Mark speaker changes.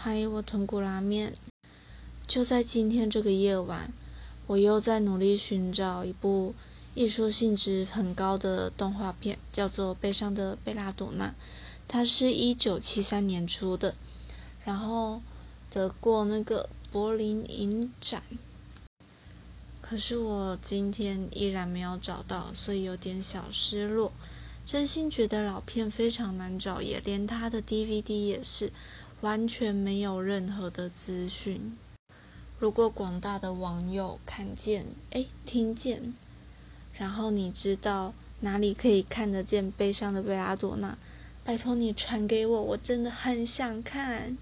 Speaker 1: 嗨，我豚骨拉面。就在今天这个夜晚，我又在努力寻找一部艺术性质很高的动画片，叫做《悲伤的贝拉朵娜》。它是一九七三年出的，然后得过那个柏林影展。可是我今天依然没有找到，所以有点小失落。真心觉得老片非常难找，也连它的 DVD 也是完全没有任何的资讯。如果广大的网友看见、哎听见，然后你知道哪里可以看得见悲伤的贝拉朵娜，拜托你传给我，我真的很想看。